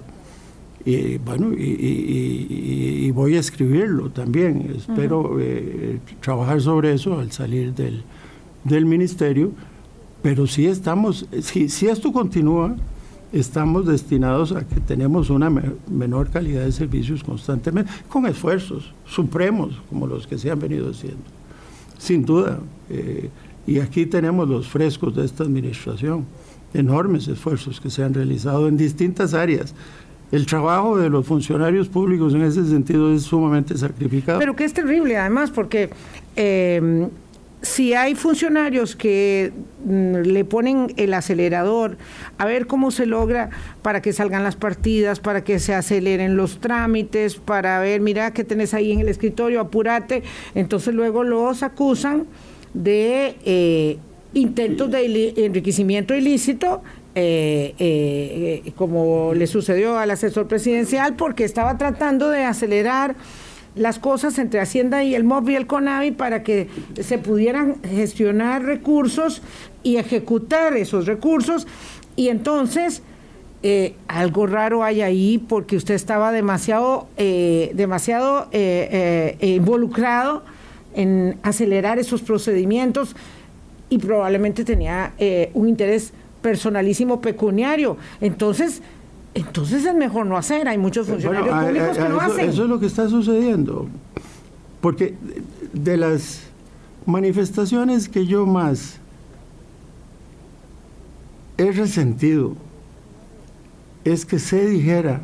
Y bueno, y, voy a escribirlo también. Espero eh, trabajar sobre eso al salir del, del ministerio. Pero si estamos, si, si esto continúa, estamos destinados a que tenemos una menor calidad de servicios constantemente, con esfuerzos supremos como los que se han venido haciendo, sin duda. Eh, y aquí tenemos los frescos de esta administración, enormes esfuerzos que se han realizado en distintas áreas. El trabajo de los funcionarios públicos en ese sentido es sumamente sacrificado. Pero que es terrible además porque... Eh, si hay funcionarios que mm, le ponen el acelerador a ver cómo se logra para que salgan las partidas, para que se aceleren los trámites, para ver, mira qué tenés ahí en el escritorio, apúrate, entonces luego los acusan de eh, intentos de enriquecimiento ilícito eh, eh, como le sucedió al asesor presidencial, porque estaba tratando de acelerar las cosas entre Hacienda y el MOB y el CONAVI para que se pudieran gestionar recursos y ejecutar esos recursos. Y entonces, eh, algo raro hay ahí porque usted estaba demasiado, eh, demasiado eh, involucrado en acelerar esos procedimientos y probablemente tenía un interés personalísimo pecuniario. Entonces, entonces es mejor no hacer. Hay muchos funcionarios públicos que no hacen. Eso es lo que está sucediendo. Porque de las manifestaciones que yo más he resentido es que se dijera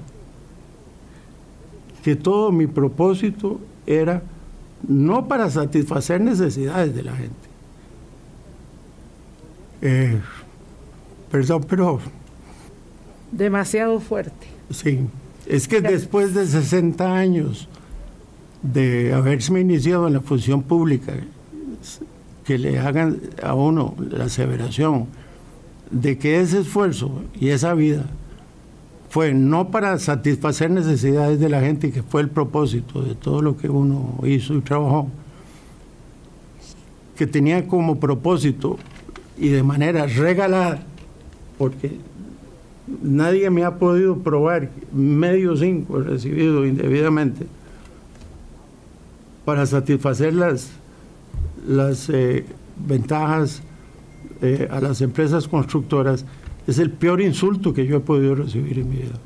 que todo mi propósito era no para satisfacer necesidades de la gente. Eh, perdón, pero demasiado fuerte. Sí, es que después de 60 años de haberse iniciado en la función pública, que le hagan a uno la aseveración de que ese esfuerzo y esa vida fue no para satisfacer necesidades de la gente, que fue el propósito de todo lo que uno hizo y trabajó, que tenía como propósito y de manera regalada, porque nadie me ha podido probar medio cinco recibido indebidamente para satisfacer las, las eh, ventajas eh, a las empresas constructoras es el peor insulto que yo he podido recibir en mi vida.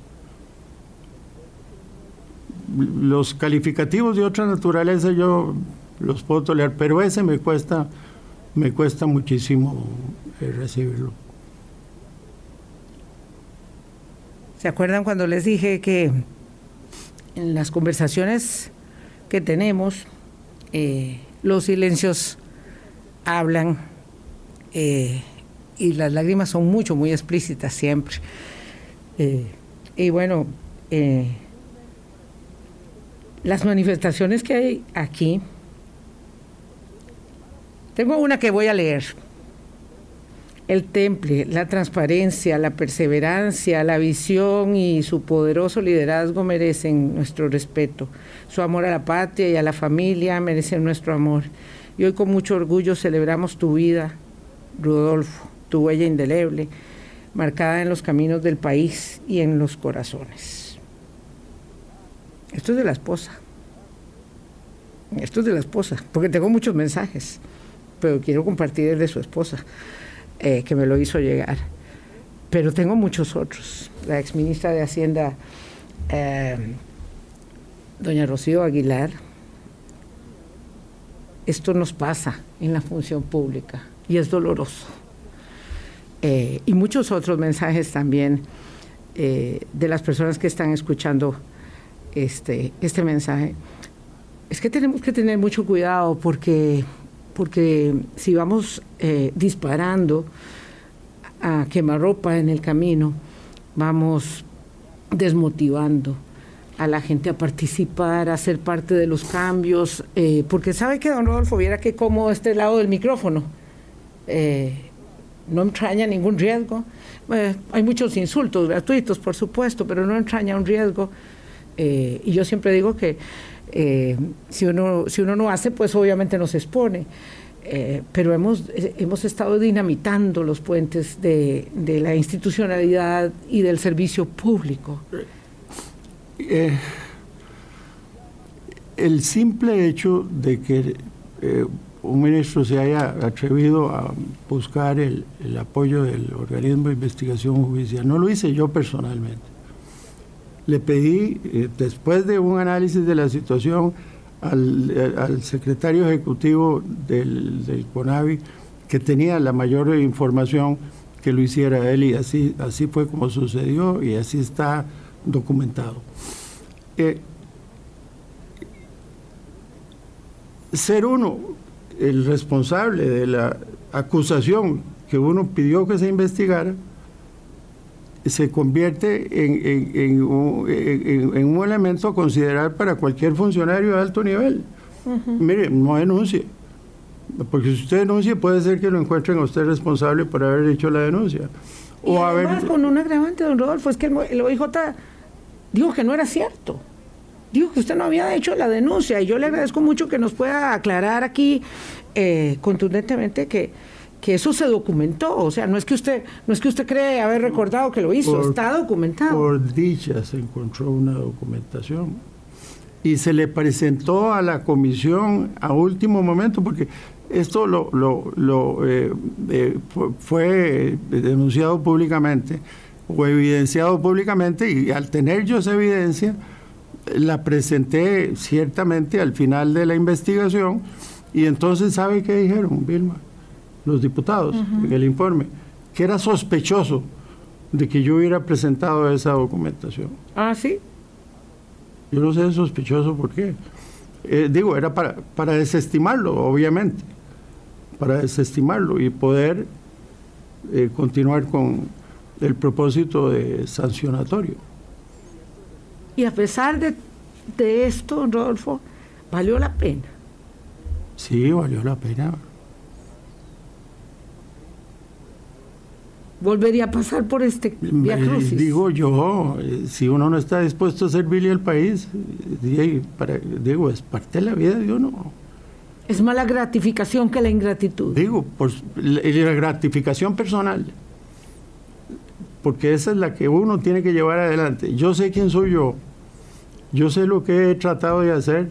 Los calificativos de otra naturaleza yo los puedo tolerar, pero ese me cuesta, me cuesta muchísimo eh, recibirlo. ¿Se acuerdan cuando les dije que en las conversaciones que tenemos, eh, los silencios hablan eh, y las lágrimas son mucho, muy explícitas siempre? Eh, y bueno, las manifestaciones que hay aquí, tengo una que voy a leer el temple, la transparencia, la perseverancia, la visión y su poderoso liderazgo merecen nuestro respeto. Su amor a la patria y a la familia merecen nuestro amor. Y hoy con mucho orgullo celebramos tu vida, Rodolfo, tu huella indeleble. marcada en los caminos del país y en los corazones. Esto es de la esposa. Esto es de la esposa, porque tengo muchos mensajes, pero quiero compartir el de su esposa, eh, que me lo hizo llegar. Pero tengo muchos otros. La exministra de Hacienda, eh, doña Rocío Aguilar, esto nos pasa en la función pública y es doloroso. Eh, y muchos otros mensajes también de las personas que están escuchando este, este mensaje es que tenemos que tener mucho cuidado porque, porque si vamos eh, disparando a quemarropa en el camino, vamos desmotivando a la gente a participar, a ser parte de los cambios, eh, porque sabe que don Rodolfo viera que como este lado del micrófono eh, no entraña ningún riesgo. hay muchos insultos gratuitos, por supuesto, pero no entraña un riesgo. y yo siempre digo que eh, si, uno, si uno no hace, pues obviamente nos expone. Eh, pero hemos, hemos estado dinamitando los puentes de, la institucionalidad y del servicio público. Eh, el simple hecho de que un ministro se haya atrevido a buscar el apoyo del organismo de investigación judicial, no lo hice yo personalmente le pedí, eh, después de un análisis de la situación, al, secretario ejecutivo del, del, CONAVI, que tenía la mayor información, que lo hiciera él y así, así fue como sucedió y así está documentado. Eh, ser uno el responsable de la acusación que uno pidió que se investigara, se convierte en, un, elemento a considerar para cualquier funcionario de alto nivel. Mire, no denuncie. Porque si usted denuncia, puede ser que lo encuentren a usted responsable por haber hecho la denuncia. O además, con un agravante, don Rodolfo, es que el OIJ dijo que no era cierto. Dijo que usted no había hecho la denuncia. Y yo le agradezco mucho que nos pueda aclarar aquí eh, contundentemente que, que eso se documentó, o sea, no es que usted no es que usted cree haber recordado que lo hizo, está documentado. Por dicha se encontró una documentación y se le presentó a la comisión a último momento porque esto lo, lo, eh, eh, fue denunciado públicamente o evidenciado públicamente y al tener yo esa evidencia la presenté ciertamente al final de la investigación y entonces sabe qué dijeron Vilma los diputados en el informe, que era sospechoso de que yo hubiera presentado esa documentación. Ah, sí. Yo no sé sospechoso por qué. Eh, digo, era para, para desestimarlo, obviamente, para desestimarlo y poder eh, continuar con el propósito de sancionatorio. Y a pesar de, de esto, Rodolfo, valió la pena. Sí, valió la pena. Volvería a pasar por este Via Digo yo, eh, si uno no está dispuesto a servirle al país, digo, es parte de la vida de uno. Es más la gratificación que la ingratitud. Digo, por la gratificación personal, porque esa es la que uno tiene que llevar adelante. Yo sé quién soy yo, yo sé lo que he tratado de hacer,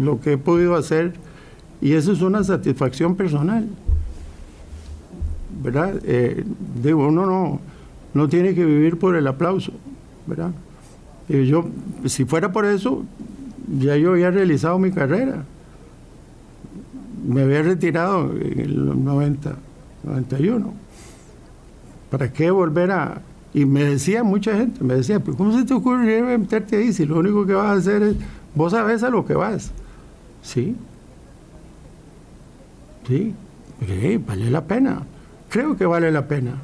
lo que he podido hacer, y eso es una satisfacción personal. ¿Verdad? Eh, digo, uno no, no tiene que vivir por el aplauso, ¿verdad? Eh, yo, si fuera por eso, ya yo había realizado mi carrera. Me había retirado en el 90, 91. ¿Para qué volver a...? Y me decía mucha gente, me decía, pues ¿cómo se te ocurre meterte ahí si lo único que vas a hacer es, vos sabes a lo que vas? Sí. Sí, vale la pena creo que vale la pena.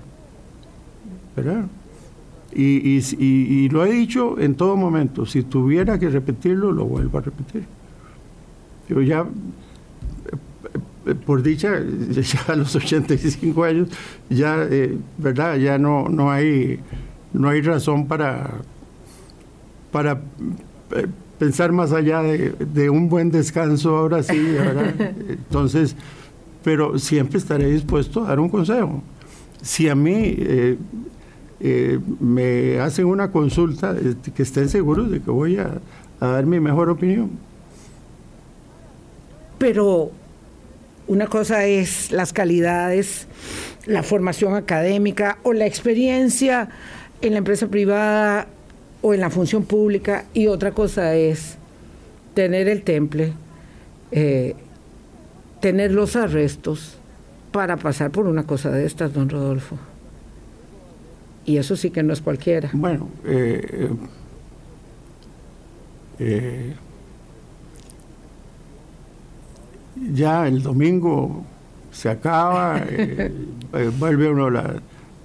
¿Verdad? Y, lo he dicho en todo momento, si tuviera que repetirlo, lo vuelvo a repetir. Yo ya, por dicha, ya a los 85 años, ya, eh, ¿verdad? Ya no, no, hay, no hay razón para, para eh, pensar más allá de, de, un buen descanso ahora sí, ¿verdad? Entonces, pero siempre estaré dispuesto a dar un consejo. si a mí eh, eh, me hacen una consulta, este, que estén seguros de que voy a, dar mi mejor opinión. Pero una cosa es las calidades, la formación académica o la experiencia en la empresa privada o en la función pública y otra cosa es tener el temple, eh, tener los arrestos para pasar por una cosa de estas, don Rodolfo. Y eso sí que no es cualquiera. Bueno, eh, eh, ya el domingo se acaba, vuelve uno a la,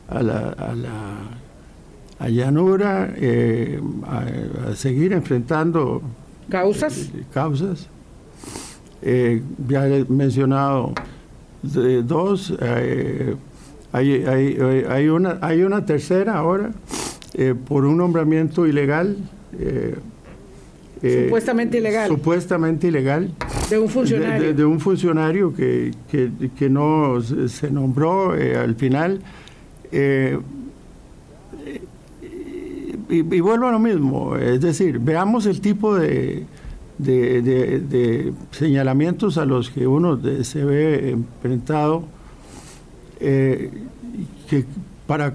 a la, a llanura a, seguir enfrentando causas. causas. Ya he mencionado dos, eh, hay, hay, hay, una, hay una tercera ahora eh, por un nombramiento ilegal. Eh, supuestamente ilegal. Supuestamente ilegal. De un funcionario. De, un funcionario que, que, que no se nombró al final. Y, y, vuelvo a lo mismo, es decir, veamos el tipo de, de, señalamientos a los que uno se ve enfrentado eh, que para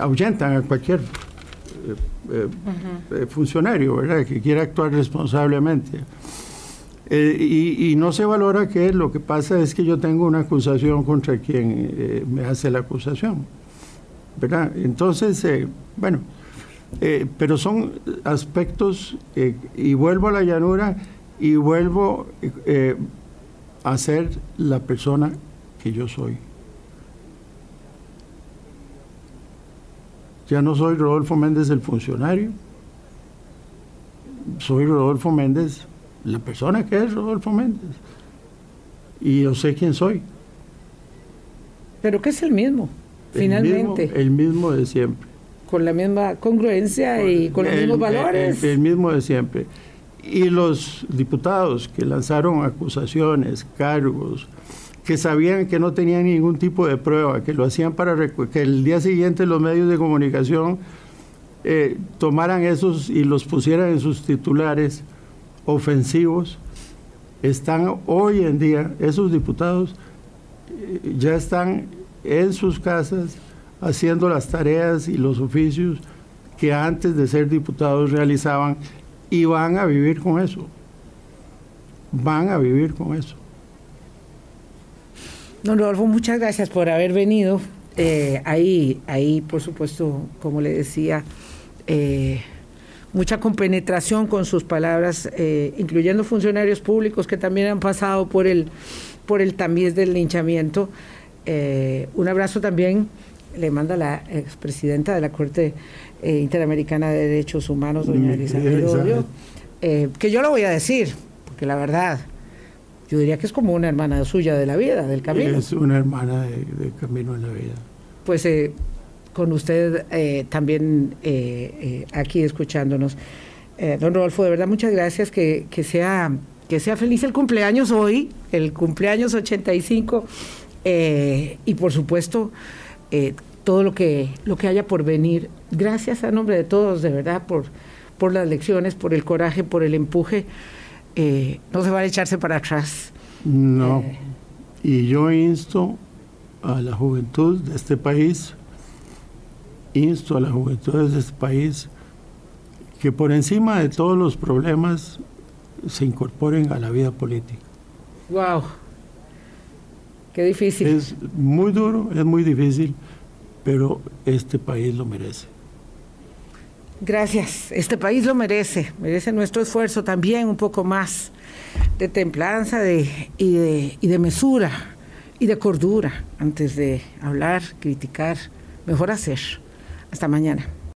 ahuyentan a cualquier eh, eh, funcionario ¿verdad? que quiera actuar responsablemente. Y, y, no se valora que lo que pasa es que yo tengo una acusación contra quien me hace la acusación. ¿verdad? Entonces, bueno, eh, pero son aspectos, eh, y vuelvo a la llanura y vuelvo eh, a ser la persona que yo soy. Ya no soy Rodolfo Méndez el funcionario, soy Rodolfo Méndez, la persona que es Rodolfo Méndez. Y yo sé quién soy. Pero que es el mismo, finalmente. el mismo de siempre con la misma congruencia y con los mismos valores. El, mismo de siempre. Y los diputados que lanzaron acusaciones, cargos, que sabían que no tenían ningún tipo de prueba, que lo hacían para que el día siguiente los medios de comunicación eh, tomaran esos y los pusieran en sus titulares ofensivos, están hoy en día, esos diputados eh, ya están en sus casas haciendo las tareas y los oficios que antes de ser diputados realizaban y van a vivir con eso. Van a vivir con eso. Don Rodolfo, muchas gracias por haber venido. Eh, ahí, ahí, por supuesto, como le decía, eh, mucha compenetración con sus palabras, eh, incluyendo funcionarios públicos que también han pasado por el, por el tamiz del linchamiento. un abrazo también le manda la expresidenta de la Corte eh, Interamericana de Derechos Humanos, doña Elizabeth eh, que yo lo voy a decir, porque la verdad, yo diría que es como una hermana suya de la vida, del camino. Es una hermana del camino en la vida. Pues eh, con usted también aquí escuchándonos. don Rodolfo, de verdad, muchas gracias, que, que, sea, que sea feliz el cumpleaños hoy, el cumpleaños 85, y por supuesto todo lo que, lo que haya por venir. Gracias a nombre de todos, de verdad, por, por las lecciones, por el coraje, por el empuje. Eh, no se va a echarse para atrás. No. Eh, y yo insto a la juventud de este país, insto a la juventud de este país que por encima de todos los problemas se incorporen a la vida política. Wow. Qué difícil. Es muy duro, es muy difícil, pero este país lo merece. Gracias, este país lo merece, merece nuestro esfuerzo también, un poco más de templanza de, y, de, y de mesura y de cordura antes de hablar, criticar, mejor hacer. Hasta mañana.